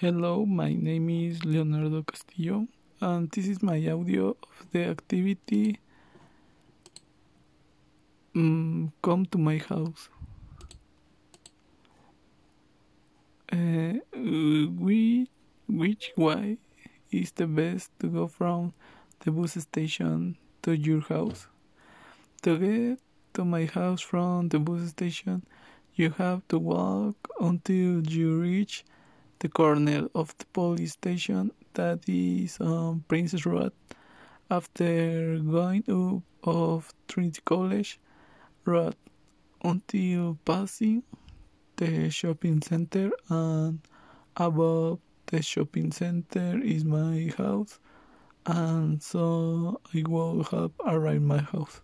Hello, my name is Leonardo Castillo, and this is my audio of the activity um, Come to my house. Uh, which way is the best to go from the bus station to your house? To get to my house from the bus station, you have to walk until you reach the corner of the police station that is on Princess Road. After going up of Trinity College Road until passing the shopping center and above the shopping center is my house and so I will have arrived my house.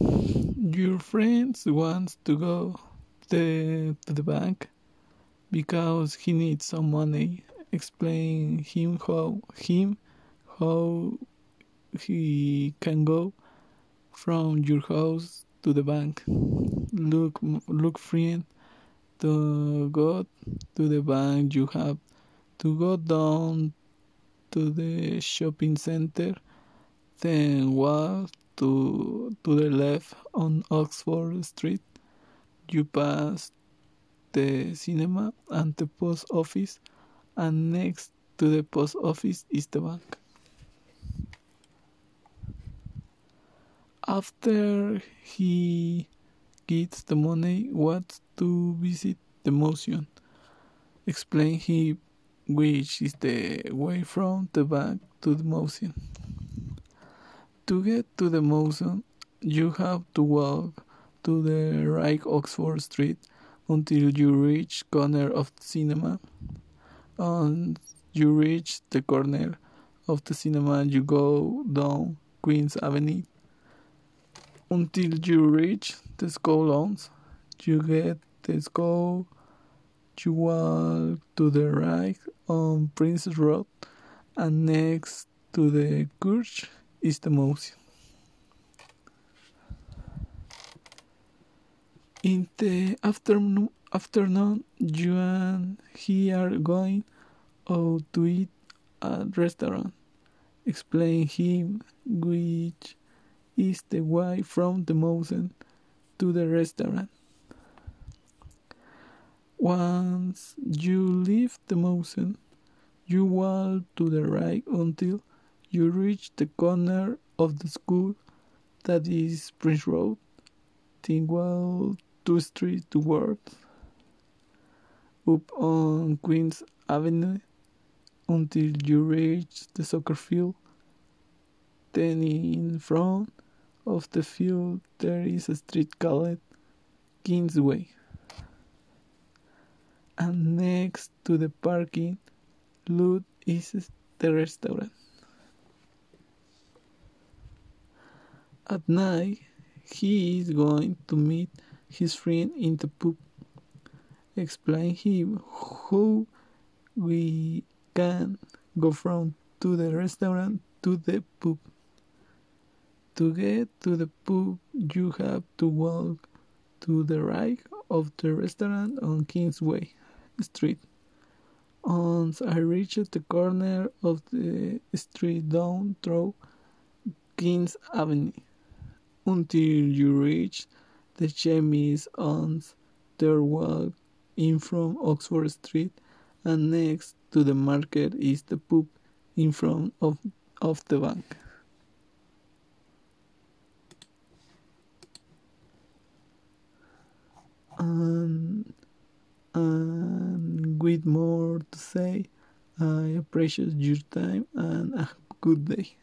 Your friends wants to go the, to the bank because he needs some money. Explain him how him how he can go from your house to the bank. Look look friend to go to the bank you have to go down to the shopping center then walk to to the left on Oxford Street you pass the cinema and the post office, and next to the post office is the bank. After he gets the money, what to visit the museum. Explain him which is the way from the bank to the museum. To get to the museum, you have to walk to the right Oxford Street until you reach corner of the cinema. And you reach the corner of the cinema you go down Queens Avenue until you reach the school lawns. You get the school. You walk to the right on Princess Road, and next to the church is the museum. In the afternoon, afternoon, you and he are going out to eat at restaurant. Explain him which is the way from the mountain to the restaurant. Once you leave the mountain, you walk to the right until you reach the corner of the school that is Prince Road. Think well two streets towards up on Queens Avenue until you reach the soccer field. Then in front of the field there is a street called Kingsway. And next to the parking lot is the restaurant. At night he is going to meet his friend in the pub. Explain him how we can go from to the restaurant to the pub. To get to the pub, you have to walk to the right of the restaurant on Kingsway Street. Once I reached the corner of the street down through Kings Avenue until you reach the chemise on their walk in from Oxford Street, and next to the market is the pub in front of, of the bank. And, and with more to say, I appreciate your time and a good day.